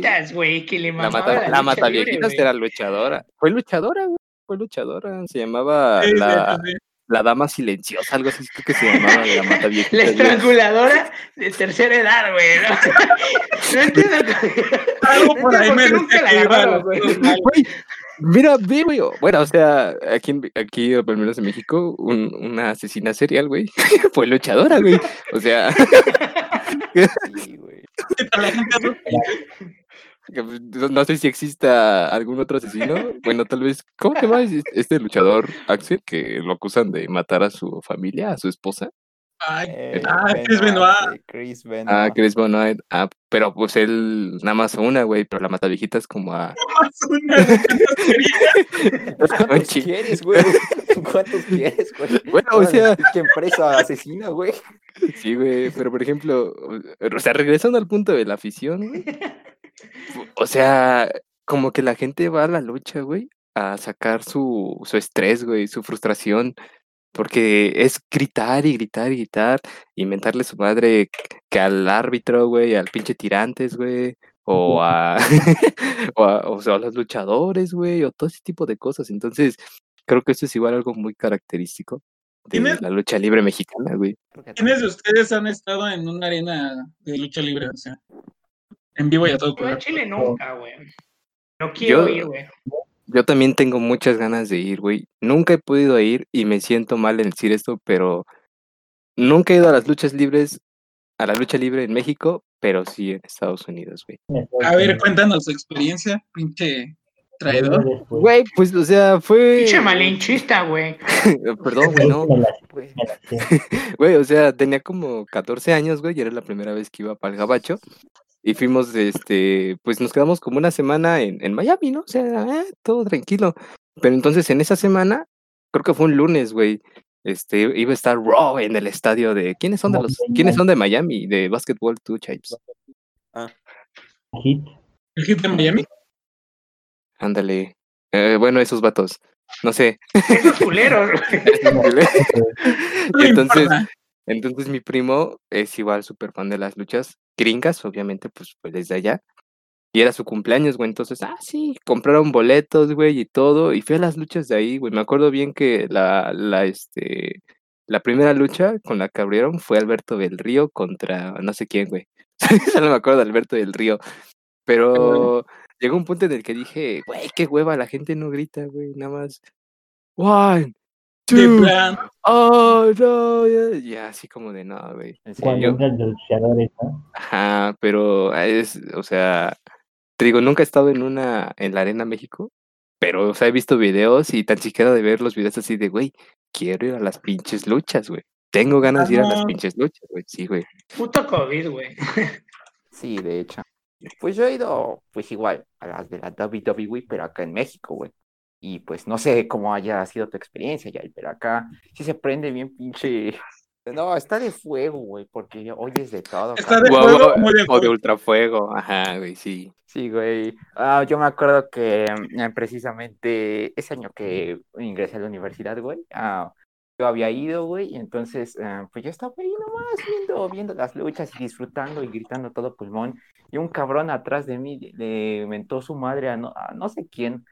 mataviejitas, güey, que le la mata, la, la lucha mataviejitas libre, era luchadora. Fue luchadora, güey. Fue luchadora. Se llamaba Sí, la, sí. la dama silenciosa, algo así creo que se llamaba la La mataviejitas. güey. estranguladora de tercera edad, güey. No, no entiendo. Algo por ahí me nunca la agarraron, güey. Mira, ve, güey. Bueno, o sea, aquí, aquí al menos en México, un- una asesina serial, güey, fue luchadora, güey. O sea, sí, güey. Pues, no no sé si exista algún otro asesino. Bueno, tal vez, ¿cómo se llama es- este luchador, Axel, que lo acusan de matar a su familia, a su esposa? Ay, Eh, ah, Chris Benoit. Ah. Chris Benoit. Ah, pero pues él nada más una, güey, pero la mataviejitas es como a... más una queridas. ¿Cuántos quieres, güey? ¿Cuántos quieres, güey? Bueno, o sea, pinche empresa asesina, güey. Sí, güey, pero por ejemplo, o sea, regresando al punto de la afición, güey. O sea, como que la gente va a la lucha, güey, a sacar su, su estrés, güey, su frustración, porque es gritar y gritar y gritar, inventarle su madre que al árbitro, güey, al pinche tirantes, güey, o a, o a, o sea, a los luchadores, güey, o todo ese tipo de cosas. Entonces, creo que eso es igual algo muy característico de ¿Tienes- la lucha libre mexicana, güey. ¿Quiénes de ustedes han estado en una arena de lucha libre? O sea, en vivo y a todo Yo color. Chile nunca, güey. No quiero Yo- ir, güey. Yo también tengo muchas ganas de ir, güey. Nunca he podido ir y me siento mal en decir esto, pero nunca he ido a las luchas libres, a la lucha libre en México, pero sí en Estados Unidos, güey. A ver, cuéntanos tu experiencia, pinche traidor. Después. Güey, pues, o sea, fue... Pinche malinchista, güey. Perdón, güey, no. Güey, o sea, tenía como 14 años, güey, y era la primera vez que iba para el Gabacho. Y fuimos, este, pues nos quedamos como una semana en, en Miami, ¿no? O sea, eh, todo tranquilo. Pero entonces en esa semana, creo que fue un lunes, güey, este, iba a estar Raw en el estadio de... ¿Quiénes son de los... ¿Quiénes son de Miami? De básquetbol, tú, Chipes. Hit. El hit de Miami. Ándale. Eh, bueno, esos vatos. No sé. Esos culeros, güey. Entonces. Entonces mi primo es igual súper fan de las luchas gringas, obviamente, pues, pues desde allá. Y era su cumpleaños, güey. Entonces, ah, sí, compraron boletos, güey, y todo. Y fui a las luchas de ahí, güey. Me acuerdo bien que la, la, este, la primera lucha con la que abrieron fue Alberto del Río contra no sé quién, güey. Solo me acuerdo de Alberto del Río. Pero llegó un punto en el que dije, güey, qué hueva, la gente no grita, güey, nada más. One, De plan, oh, no, ya, ya, así como de no, güey. En Cuando serio. entran los luchadores, ¿no? Ajá, pero es, o sea, te digo, nunca he estado en una, en la Arena México, pero, o sea, he visto videos y tan siquiera de ver los videos así de, güey, quiero ir a las pinches luchas, güey. Tengo ganas de ir a las pinches luchas, güey. Sí, güey. Puto COVID, güey. Sí, de hecho. Pues yo he ido, pues igual, a las de la WWE, pero acá en México, güey. Y pues no sé cómo haya sido tu experiencia, ya, pero acá sí se prende bien pinche. No, está de fuego, güey, porque oyes de todo. Está cabrón. de fuego, guau, muy de o de fuego. ultrafuego, ajá, güey, sí. Sí, güey. Ah, yo me acuerdo que mm, precisamente ese año que ingresé a la universidad, güey, ah, yo había ido, güey, y entonces, ah, pues yo estaba ahí nomás viendo, viendo las luchas y disfrutando y gritando todo pulmón. Y un cabrón atrás de mí le- le mentó su madre a no, a no sé quién.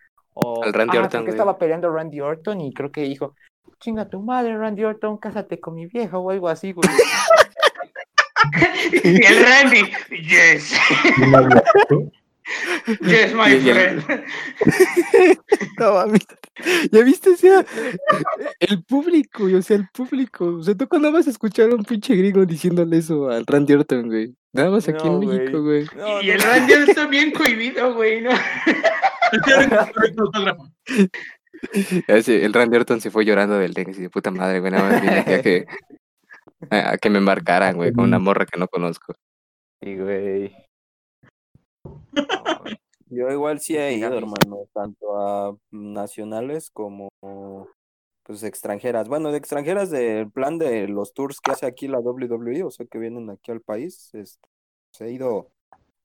O, Al Randy ah, Orton, creo que estaba peleando Randy Orton y creo que dijo, chinga tu madre, Randy Orton, cásate con mi vieja o algo así, güey. Y el Randy, yes, yes, my Y friend. No. ¿Ya viste? O sea, el público, güey, o sea, el público. O sea, ¿tú cuándo vas a escuchar a un pinche gringo diciéndole eso al Randy Orton, güey? Nada más aquí No, en México, güey. No, Y no, el Randy está bien cohibido, güey, ¿no? El Randy Orton se fue llorando del ring, así de puta madre, güey. Nada más vine aquí a que, a, que me embarcaran, güey, con una morra que no conozco. Sí, güey. Yo igual sí he ido, hermano, tanto a nacionales como pues extranjeras. Bueno, de extranjeras del plan de los tours que hace aquí la WWE, o sea, que vienen aquí al país, este, pues, he ido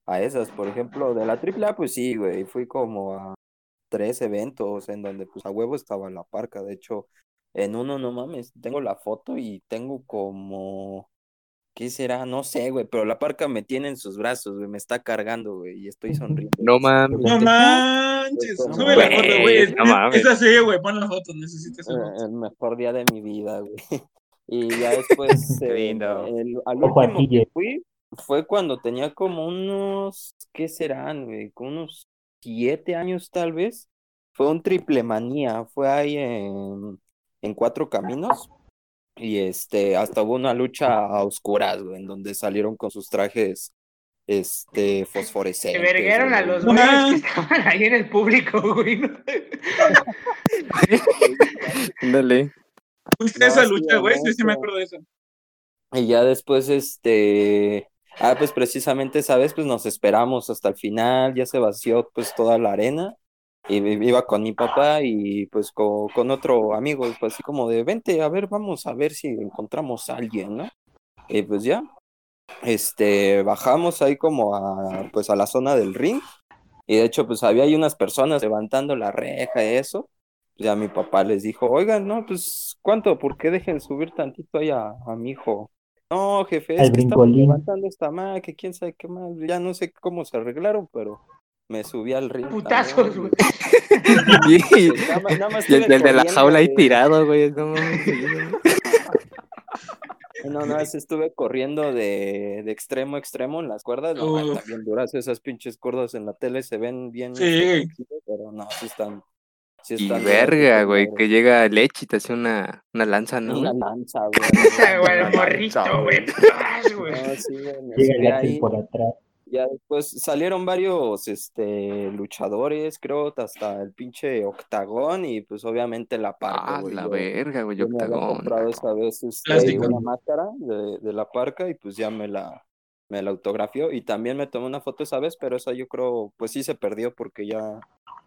a esas, por ejemplo, de la AAA, pues sí, güey, fui como a tres eventos en donde pues a huevo estaba la parca, de hecho, en uno, no mames, tengo la foto y tengo como... ¿Qué será? No sé, güey, pero la parca me tiene en sus brazos, güey, me está cargando, güey, y estoy sonriendo. No mames. No manches. No Sube la mames. foto, güey. No mames. es así, güey. Pon la foto. Necesito esa Eh, foto. El mejor día de mi vida, güey. Y ya después, eh, lindo. el- al último que fui fue cuando tenía como unos, ¿qué serán, güey? Como unos siete años tal vez. Fue un triple manía, fue ahí en, en Cuatro Caminos. Y este, hasta hubo una lucha a oscuras, güey, en donde salieron con sus trajes, este, Se fosforescentes. vergueron a los güeyes que estaban ahí en el público, güey. Dale. ¿Fuiste No, esa lucha, güey? Sí, sí, me acuerdo de eso. Y ya después, este, ah, pues precisamente esa vez, pues nos esperamos hasta el final, ya se vació pues toda la arena, y iba con mi papá y pues co- con, otro amigo, pues así como de, vente, a ver, vamos a ver si encontramos a alguien, ¿no? Y pues ya, este, bajamos ahí como a, pues a la zona del ring, y de hecho, pues había ahí unas personas levantando la reja y eso, ya mi papá les dijo, oigan, no, pues, ¿cuánto? ¿Por qué dejen subir tantito ahí a mi hijo? No, jefe, es Al que estamos brincolín. levantando esta madre, que quién sabe qué más, ya no sé cómo se arreglaron, pero me subí al ring. Putazos, güey. Y, Nada más- nada más y el, de la jaula ahí tirado, güey. No. No, no, es- estuve corriendo de, de extremo a extremo en las cuerdas. No, Uf. están bien duras esas pinches cuerdas en la tele, se ven bien. Sí. Pero no, sí están. Sí Y verga, güey, que llega Leche y te hace una, una lanza, ¿no? Una lanza, güey. El morrito, güey. No, sí, Llega ahí. por atrás. Ya después salieron varios este luchadores, creo, hasta el pinche octagón y pues obviamente la parca, Ah, la Yo- verga, güey, Yo me había octagón. comprado esa vez este, Plástico. una máscara de, de la parca y pues ya me la, me la autografió y también me tomé una foto esa vez, pero esa yo creo pues sí se perdió porque ya,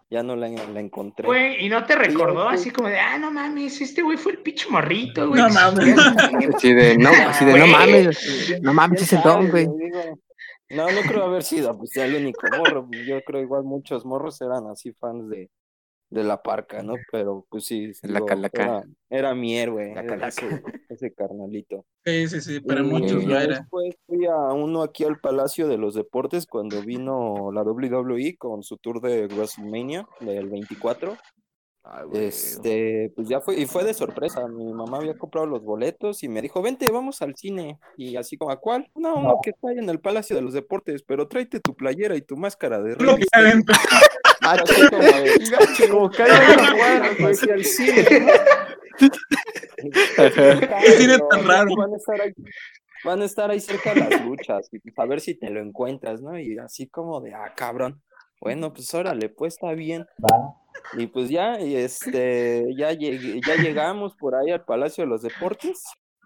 ya no la, la encontré. Güey, y no te recordó güey. así como de, ah, no mames, este güey fue el pinche morrito, güey. No mames. Así de, no, así de, no mames, no mames, ¿Quién es el sabe, don, güey. No, no creo haber sido pues el único morro, yo creo igual muchos morros eran así fans de, de la parca, ¿no? Pero pues sí, La digo, calaca. era, era mi héroe, La calaca. ese, ese carnalito. Sí, sí, sí. Para Y muchos lo ya era. después fui a uno aquí al Palacio de los Deportes cuando vino la WWE con su tour de WrestleMania del 24. Ay, güey. Este, pues ya fue, y fue de sorpresa. Mi mamá había comprado los boletos y me dijo, vente, vamos al cine. Y así como, ¿a cuál? No, uno No. que está ahí en el Palacio de los Deportes, pero tráete tu playera y tu máscara de Lo Rey que adentro. Así como güey. hacia el cine, ¿no? ¿Qué cine tan raro? Van a estar ahí, van a estar ahí cerca de las luchas y pues, a ver si te lo encuentras, ¿no? Y así como de, ah, cabrón. Bueno, pues órale, pues está bien. Va. Y pues ya, y este, ya llegué, ya llegamos por ahí al Palacio de los Deportes.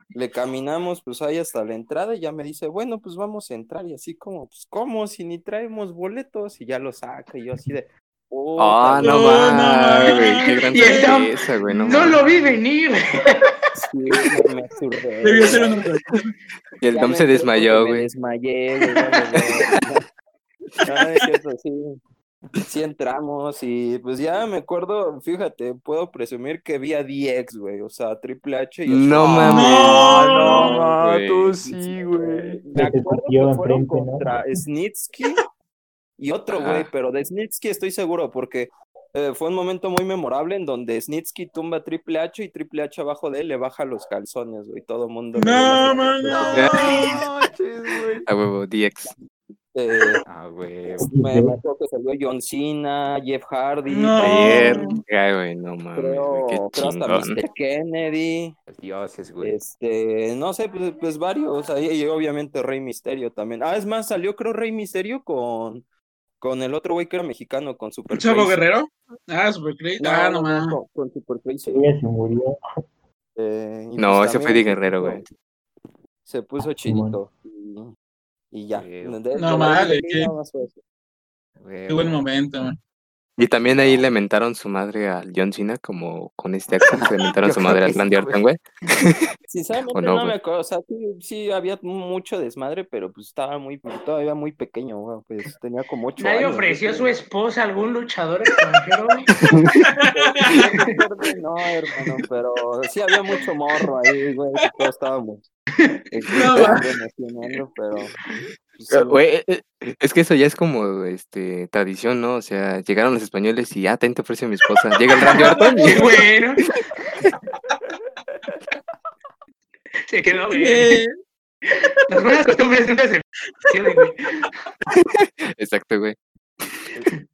Le caminamos pues ahí hasta la entrada y ya me dice, bueno, pues vamos a entrar. Y así como, pues, ¿cómo? Si ni traemos boletos. Y ya lo saca. Y yo así de, Ah, puta, no no, no mames, güey, qué gran sorpresa, güey, no No lo vi venir. sí, me asurré. Debió ser una Y el Dom se desmayó, porque Me güey. desmayé, güey. vale, güey. No, es cierto, sí. Sí entramos y pues ya me acuerdo, fíjate, puedo presumir que vi a DX, güey, o sea, Triple H y No mames. No, no, güey. tú sí, güey. Me acuerdo que fueron contra Snitsky y otro güey, pero de Snitsky estoy seguro porque eh, fue un momento muy memorable en donde Snitsky tumba a Triple H y Triple H abajo de él le baja los calzones, güey, todo el mundo. No, man, no. A huevo, DX. Eh, Ah, güey. me, me acuerdo que salió John Cena, Jeff Hardy, No. Ayer. Ay, güey, no mames, creo, qué creo hasta. Mr. Kennedy, dioses, güey. este, no sé, pues, pues varios, ahí y obviamente Rey Misterio también. Ah, es más, salió creo Rey Misterio con, con el otro güey que era mexicano, con Super Chavo. Guerrero. Ah, super crazy. Ah, no mames. con, con Super Crazy. Murió. Eh, No, pues ese fue de Guerrero, güey. Se puso chidito. Y, y ya. Sí. De- No mames, WWE qué- Qué buen momento, man. Y también ahí le mentaron su madre al John Cena, como con este accent, le mentaron su madre al sí, Randy güey. Orton, güey. Sinceramente ¿O no, no, me acuerdo, o sea, sí, sí había mucho desmadre, pero pues estaba muy, todavía muy pequeño, güey, pues tenía como ocho Nadie años. ofreció a su esposa a algún luchador extranjero. güey? No, hermano, pero sí había mucho morro ahí, güey, todos estábamos este, No, pero Güey, eh, eh, es que eso ya es como este tradición, ¿no? O sea, llegaron los españoles y ah, te ofrece mi esposa. Llega el Randy Orton y Bueno. Se quedó bien. Eh, Las buenas costumbres nunca se güey. Exacto, güey.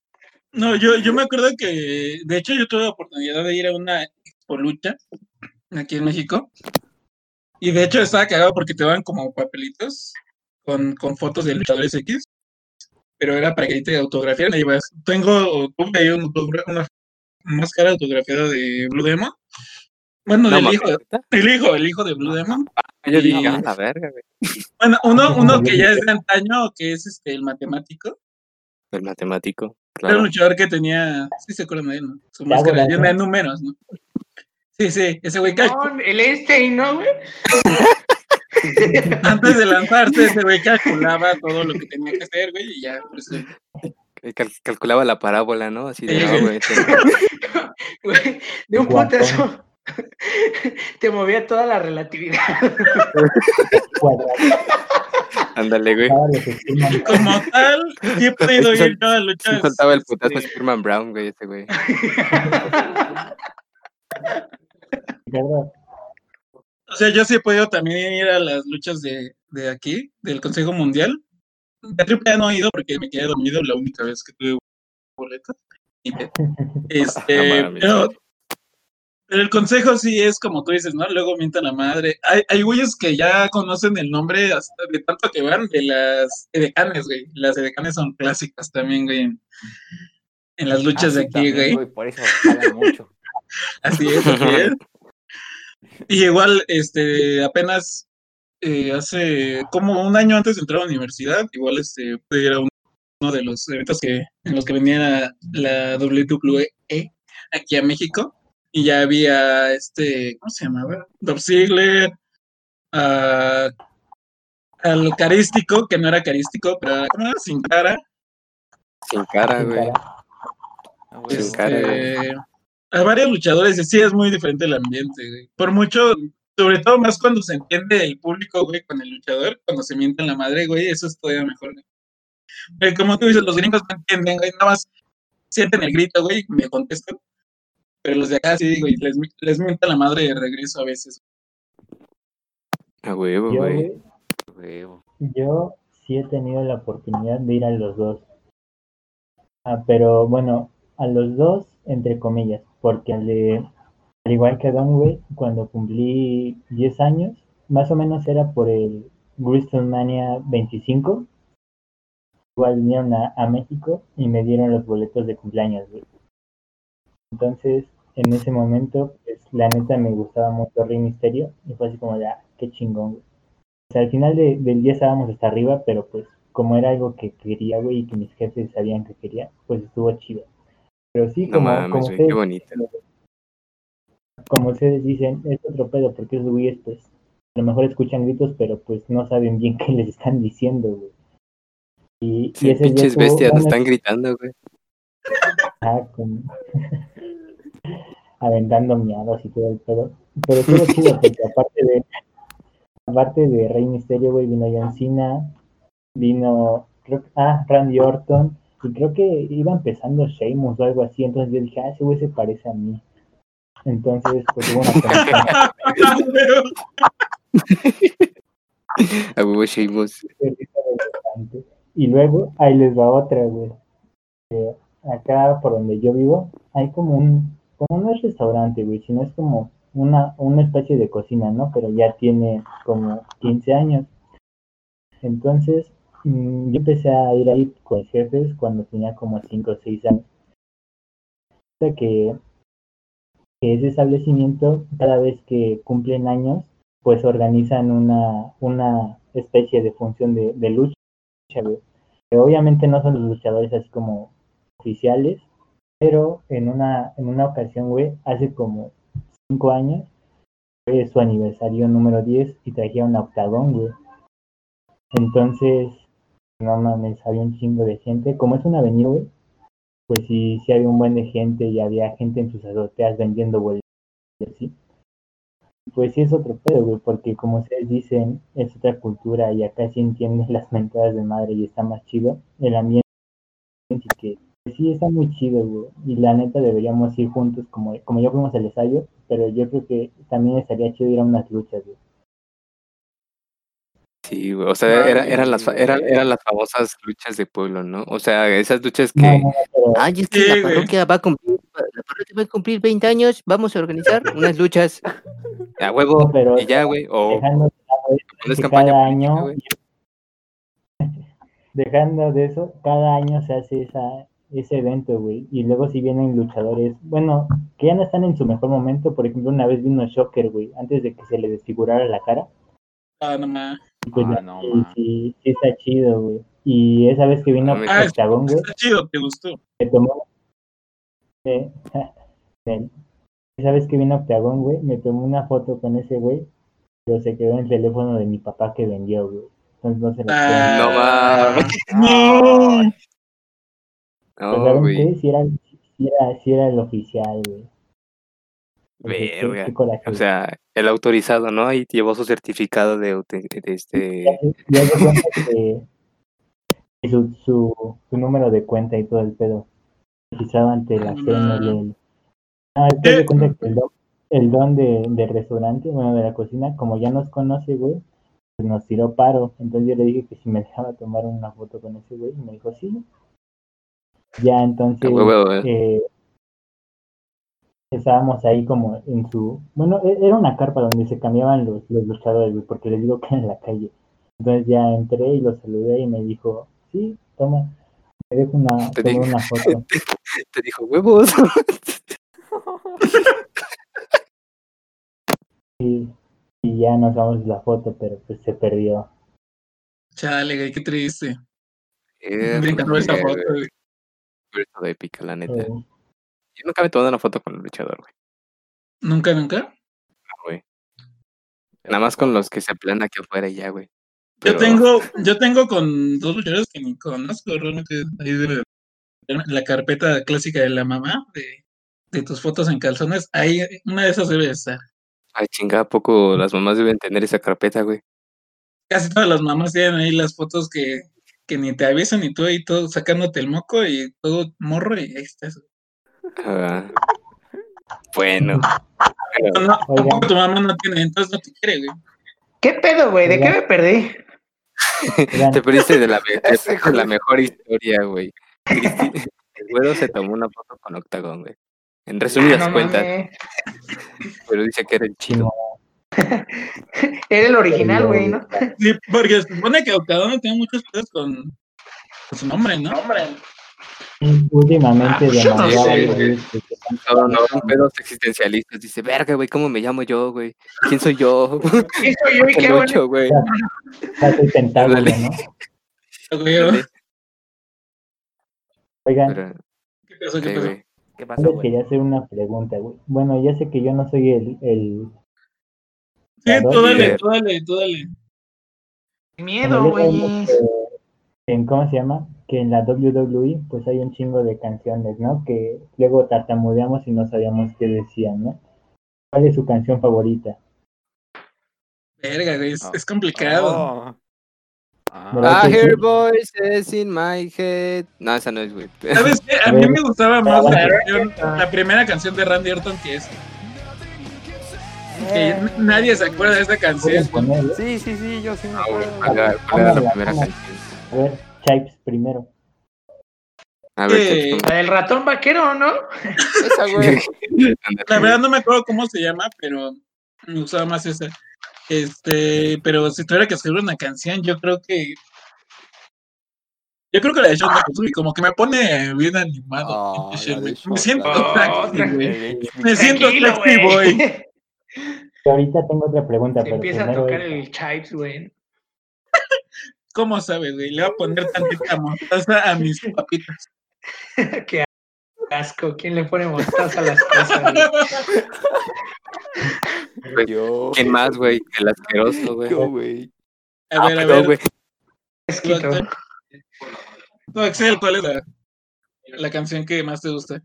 No, yo, yo me acuerdo que, de hecho, yo tuve la oportunidad de ir a una lucha aquí en México. Y de hecho estaba cagado porque te daban como papelitos con, con fotos de luchadores X. Pero era para que te autografiaran. Y ibas, tengo, tuve ahí un una máscara autografiada de Blue Demon. Bueno, No del hijo, el hijo, el hijo de Blue Demon. Yo dije, Y- ah, la verga, güey. Bueno, uno, uno que ya es de antaño, que es este el matemático. El matemático, Era un claro. luchador que tenía, sí se acuerdan de él, ¿no? Su Ya, máscara llena de números, ¿no? Sí, sí, ese güey No, el Einstein, ¿no, güey? antes de lanzarse, ese güey calculaba todo lo que tenía que hacer, güey, y ya, pues, eh, cal- calculaba la parábola, ¿no? Así de, Sí, no, güey. güey. te- Güey, de un putazo te movía toda la relatividad. Cuadrado. Ándale, güey. Como tal, sí he yo a Sí luchas. soltaba el putazo este, Spearman Brown, güey, ese güey. ¿verdad? O sea, yo sí he podido también ir a las luchas de, de aquí, del Consejo Mundial. De triple no he ido porque me quedé dormido la única vez que tuve que- Este, pero, pero el consejo sí es como tú dices, ¿no? Luego mientan la madre. Hay, hay güeyes que ya conocen el nombre hasta de tanto que van de las edecanes, güey. Las edecanes son clásicas también, güey, en, en las luchas de aquí, también, güey. Por eso jalan mucho. Así es, así es. Y igual, este, apenas eh, hace como un año antes de entrar a la universidad, igual este, a un- uno de los eventos que, en los que venía la, WWE aquí a México. Y ya había este, ¿cómo se llamaba? Dolph Ziggler, ah, al carístico, que no era carístico, pero ¿cómo era? sin cara. Sin cara, Sin güey. cara. Güey, Sin cara, güey. Este, a varios luchadores y sí es muy diferente el ambiente, güey. Por mucho, sobre todo más cuando se entiende el público, güey, con el luchador, cuando se mientan la madre, güey, eso es todavía mejor, güey. Pero como tú dices, los gringos no entienden, güey, nada más sienten el grito, güey, y me contestan. Pero los de acá sí, güey, les, les mientan la madre de regreso a veces. A huevo, Yo, güey. güey, Huevo. Yo sí he tenido la oportunidad de ir a los dos. Ah, pero bueno, a los dos, entre comillas, porque al, al igual que güey, cuando cumplí 10 años, más o menos era por el WrestleMania 25, igual vinieron a, México y me dieron los boletos de cumpleaños, güey. Entonces, en ese momento, pues la neta me gustaba mucho Rey Misterio y fue así como de, ah, qué chingón, güey. O sea, al final de- del día estábamos hasta arriba, pero pues como era algo que quería, güey, y que mis jefes sabían que quería, pues estuvo chido. Pero sí, No como, mames, como ustedes qué bonito. como ustedes dicen, es otro pedo, porque esos güeyes, pues, a lo mejor escuchan gritos, pero pues no saben bien qué les están diciendo, güey. Y, y Sí, ese día pinches bestias nos están gritando, güey. ajá, con- aventando miados y todo el pedo. Pero estuvo chido, porque aparte de, aparte de Rey Misterio, güey, vino John Cena, vino, creo ah, Randy Orton, y creo que iba empezando Sheamus o algo así, entonces yo dije, ah, ese güey se parece a mí. Entonces, pues hubo una. A huevo Sheamus. Y luego, ahí les va otra, güey. Eh, acá por donde yo vivo, hay como un, como no es restaurante, güey, sino es como una, una especie de cocina, ¿no? Pero ya tiene como 15 años. Entonces, yo empecé a ir ahí con jefes cuando tenía como 5 o 6 años. O que, que ese establecimiento, cada vez que cumplen años, pues organizan una, una especie de función de, de lucha. Que obviamente no son los luchadores así como oficiales, pero en una, en una ocasión, güey, hace como cinco años, fue su aniversario número 10 y trajeron a Octagón, güey. Entonces, no mames, había un chingo de gente. Como es una avenida, güey, pues sí, sí había un buen de gente y había gente en sus azoteas vendiendo boletos, ¿sí? Pues sí es otro pedo, güey, porque como ustedes dicen, es otra cultura y acá sí entiendes las mentadas de madre y está más chido el ambiente que pues sí está muy chido, güey, y la neta deberíamos ir juntos como, como ya fuimos al ensayo, pero yo creo que también estaría chido ir a unas luchas, güey. Sí, güey. O sea, era- eran, las, eran, eran las famosas luchas de pueblo, ¿no? O sea, esas luchas No, que. no, no, pero Ay, es que la parroquia va a cumplir, la parroquia va a cumplir 20 años, vamos a organizar unas luchas a huevo No, pero- y ya, güey. O dejando de cada política, año, güey. dejando de eso, cada año se hace esa, ese evento, güey, y luego si vienen luchadores, bueno, que ya no están en su mejor momento, por ejemplo, una vez vino Shocker, güey, antes de que se le desfigurara la cara, Ah, no mames. Y pues Ah, no, sí, sí, sí está chido, güey, y esa vez que vino mames. Ah, Octagón, güey, Está chido, te gustó. me tomó, eh, esa vez que vino Octagón, güey, me tomó una foto con ese güey, pero se quedó en el teléfono de mi papá que vendió, güey, entonces no se lo Ah, No mames. No. No, ¿saben güey. qué? Si era, si era, si era el oficial, güey. Verga. O sea, el autorizado, ¿no? Ahí llevó su certificado de, de este. Ya que que su, su, su número de cuenta y todo el pedo registrado ante la Ah. CNL. Ah, después de cuenta que el don, el don de, del restaurante, bueno, de la cocina, como ya nos conoce, güey, pues nos tiró paro. Entonces yo le dije que si me dejaba tomar una foto con ese güey, y me dijo sí. Ya entonces, eh. eh, estábamos ahí como en su, bueno, e- era una carpa donde se cambiaban los, los luchadores, güey, porque les digo que era en la calle. Entonces ya entré y lo saludé y me dijo, sí, toma, me dejo una, Te una foto. Te dijo huevos. Y, y ya nos vamos la foto, pero pues se perdió. Chale, güey, qué triste. Me encantó esa foto, güey. fue todo épica, la neta. Yo nunca me he tomado una foto con el luchador, güey. ¿Nunca, nunca? No, güey. Nada más con los que se plan aquí afuera y ya, güey. Yo tengo, yo tengo con dos luchadores que ni conozco, realmente ahí tener la carpeta clásica de la mamá, de, de tus fotos en calzones, ahí una de esas debe de estar. Ay, chinga, ¿a poco las mamás deben tener esa carpeta, güey? Casi todas las mamás tienen ahí las fotos que, que ni te avisan y tú ahí todo sacándote el moco y todo morro y ahí está eso. Ah, bueno. No, no, tu mamá no tiene, entonces no te quiere, güey. ¿Qué pedo, güey? ¿De qué me perdí? oigan, te perdiste de la, de mejor historia, güey. El güero se tomó una foto con Octagon, güey. En resumidas Ah, no cuentas, pero dice que era el chido. Era el original, güey, ¿no? Sí, porque se supone que Octagón tiene muchos pedos con, su nombre, ¿no? Últimamente Ah, no sé, güey, están- No, no, son pedos existencialistas. Dice, verga, güey, ¿cómo me llamo yo, güey? ¿Quién soy yo? ¿Qué soy yo y qué ocho, güey. Casi. ¿no? Güey, Oigan, Pero, ¿Qué pasó? ¿Qué ¿qué, pasó? ¿Qué yo pasó, güey? quería hacer una pregunta, güey. Bueno, ya sé que yo no soy el, el Sí, tú dale, tú dale, tú dale. Miedo, güey. cómo se llama que en la WWE pues hay un chingo de canciones no que luego tartamudeamos y no sabíamos qué decían no cuál es su canción favorita Verga, güey, es, Ah. es complicado. Oh. Ah, ¿Verdad? I hear voices in my head. No, esa no es, güey. ¿Sabes qué? A mí me gustaba más la, ver. canción- la primera canción de Randy Orton que es. Que n- nadie se acuerda de esta canción. ¿Pueden poner, eh? Sí, sí, sí, yo sí me Ah, acuerdo. a ver Chipes primero A ver, Eh, Cheps, La del ratón vaquero, ¿no? Esa, güey. La verdad no me acuerdo cómo se llama, pero me gustaba más esa. Este, pero si tuviera que escribir una canción, yo creo que. Yo creo que la de Shawn Michaels, como que me pone bien animado. Ah, me siento Oh, güey. Me siento güey. y ahorita tengo otra pregunta Se pero empieza a tocar el chives, güey. ¿Cómo sabes, güey? Le voy a poner tantita mostaza a mis papitas. Qué asco. ¿Quién le pone mostaza a las cosas? güey? Güey, Yo. ¿Quién más, güey? El asqueroso, güey. Yo, güey. A ver, a Ah, ver. güey. Tú, Axel, ¿cuál es la, la canción que más te gusta?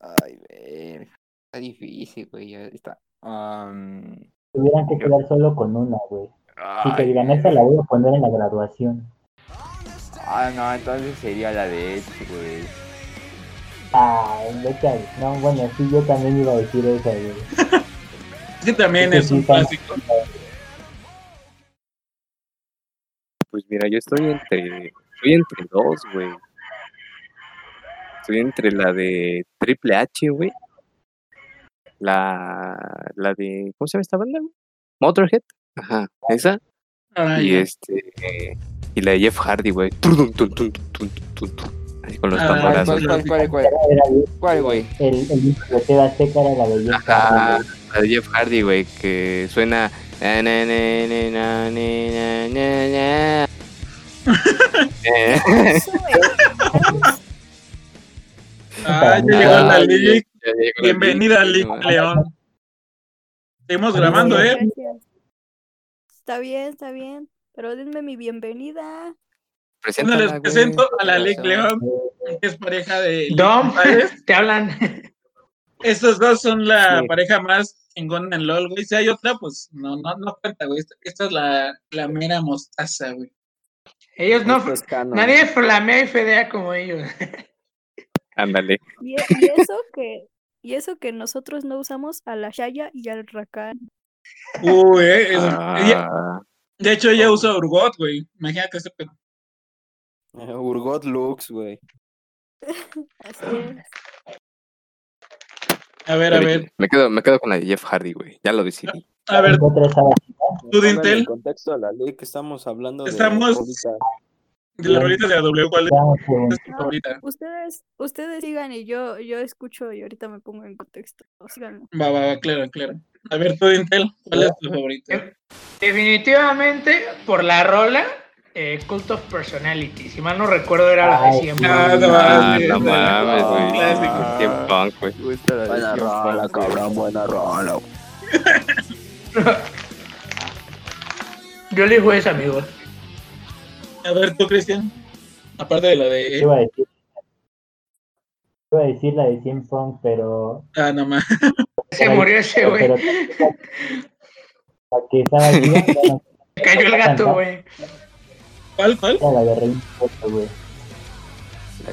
Ay, güey. Está difícil, güey. ya Está. Tuvieran que quedar solo con una güey y que ay, digan esta la voy a poner en la graduación Ah, no, entonces sería la de Edge, güey. ah vete no bueno sí yo también iba a decir esa güey Es que también Es un clásico. Pues mira, yo estoy entre. Estoy entre dos, güey. Estoy entre la de Triple H, güey. La. La de. ¿Cómo se llama esta banda, güey? Motorhead. Ajá, esa. Ah, Y este. Y la de Jeff Hardy, güey. Así con los Ah, ¿Cuál, tamborazos. cuál, cuál, cuál, cuál? ¿Cuál, güey? el el disco de Seba Azteca era la de Jeff Ajá, Hardy, la de Jeff Hardy, güey, que suena. na, na, na, na, na, na, na, na. Ah, ya llegó la Lick. Bienvenida, Lick. León. Seguimos grabando, ¿eh? Gracias. Está bien, está bien. Pero denme mi bienvenida. Bueno, les presento a la ¿Qué Lick? León, que es pareja de Dom, te hablan. Estos dos son la Sí. pareja más chingona en LOL, güey. Si hay otra, pues no, no, no cuenta, güey. Esta, esta es la, la mera mostaza, güey. Ellos no. Esto es canon. Nadie flamea y fedea como ellos. Ándale. Y, y eso que y eso que nosotros no usamos a la Shaya y al Rakan. Uy, eh. eso- ella- Ah, de hecho, ella usa Urgot, güey. Imagínate ese pedo. Eh, Urgot Lux, güey. A ver, a ver. Me quedo, me quedo con la de Jeff Hardy, güey. Ya lo decidí. A ver, tú, Dintel, el contexto a la ley que estamos hablando de Estamos-. De las rolitas de la W, ¿cuál preguntando, es tu favorita? Ustedes, ustedes sigan y yo, yo escucho y ahorita me pongo en contexto. Síganme. Va, va, va, claro, claro. A ver, tú, Dintel, ¿cuál es tu favorita? Definitivamente, por la rola, eh, Cult of Personality. Si mal no recuerdo, era la de Ay, siempre. Ah, no Ah, mames, no mames, güey. Clásico. Qué punk, güey. La Buena rola, cabrón, buena rola. Yo elijo esa, amigo. A ver, tú, Cristian. Aparte de la de. iba a decir iba a decir la de Cien Punk pero Ah, no más. Se murió ese, güey. pero la que estaba aquí la- Cayó el gato, güey. ¿Cuál, cuál? la de Rey Mysterio, güey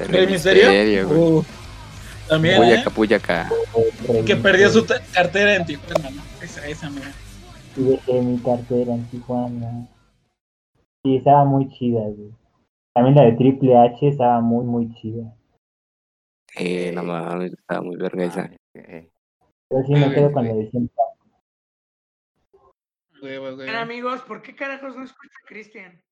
¿Rey Misterio? güey. Uh, también, ¿eh? Puyaca, puyaca. Rey Que perdió su cartera en Tijuana, ¿no? Esa, esa, mira. y dejé mi cartera en Tijuana y estaba muy chida güey también la de Triple H estaba muy muy chida Eh, no mames, estaba muy verga esa. Ok. yo sí me quedo con la de güey. Bien, amigos, ¿por qué carajos no escucho a Cristian?